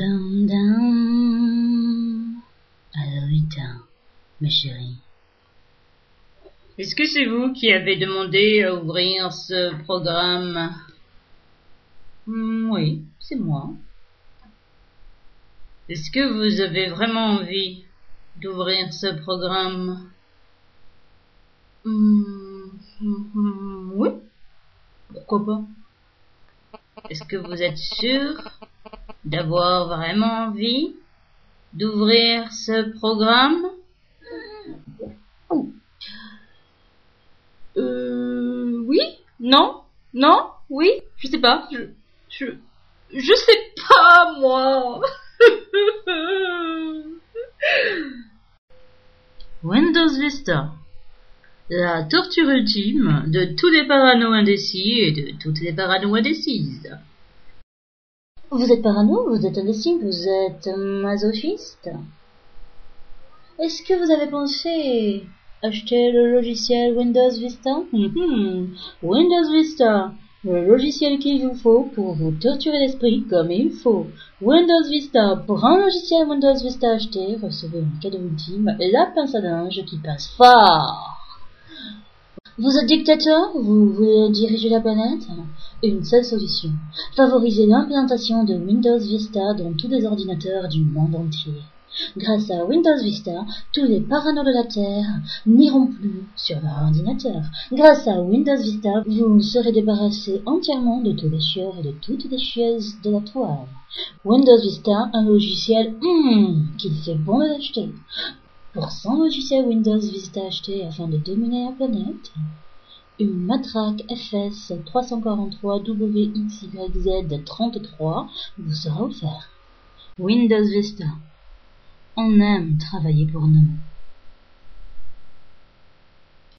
Alors, Rita, ma chérie. Est-ce que c'est vous qui avez demandé à ouvrir ce programme? Hmm, Oui, c'est moi. Est-ce que vous avez vraiment envie d'ouvrir ce programme? Hmm, hmm, Oui, pourquoi pas? Est-ce que vous êtes sûr d'avoir vraiment envie d'ouvrir ce programme? Euh, oui, non, non, oui, je sais pas, je, je, je sais pas, moi. Windows Vista. La torture ultime de tous les parano indécis et de toutes les parano indécises. Vous êtes parano, vous êtes indécis, vous êtes masochiste. Est-ce que vous avez pensé acheter le logiciel Windows Vista? Mhm. Windows Vista, le logiciel qu'il vous faut pour vous torturer l'esprit comme il faut. Windows Vista, pour un logiciel Windows Vista acheté, recevez en cadeau ultime la pince à linge qui passe fort. Vous êtes dictateur Vous voulez diriger la planète? Une seule solution. Favoriser l'implantation de Windows Vista dans tous les ordinateurs du monde entier. Grâce à Windows Vista, tous les paranos de la Terre n'iront plus sur leur ordinateur. Grâce à Windows Vista, vous serez débarrassé entièrement de tous les chieurs et de toutes les chieuses de la toile. Windows Vista, un logiciel hmm, qu'il fait bon de l'acheter. Pour 100 logiciels Windows Vista achetés afin de dominer la planète, une matraque FS 343 WXYZ 33 vous sera offerte. Windows Vista. On aime travailler pour nous.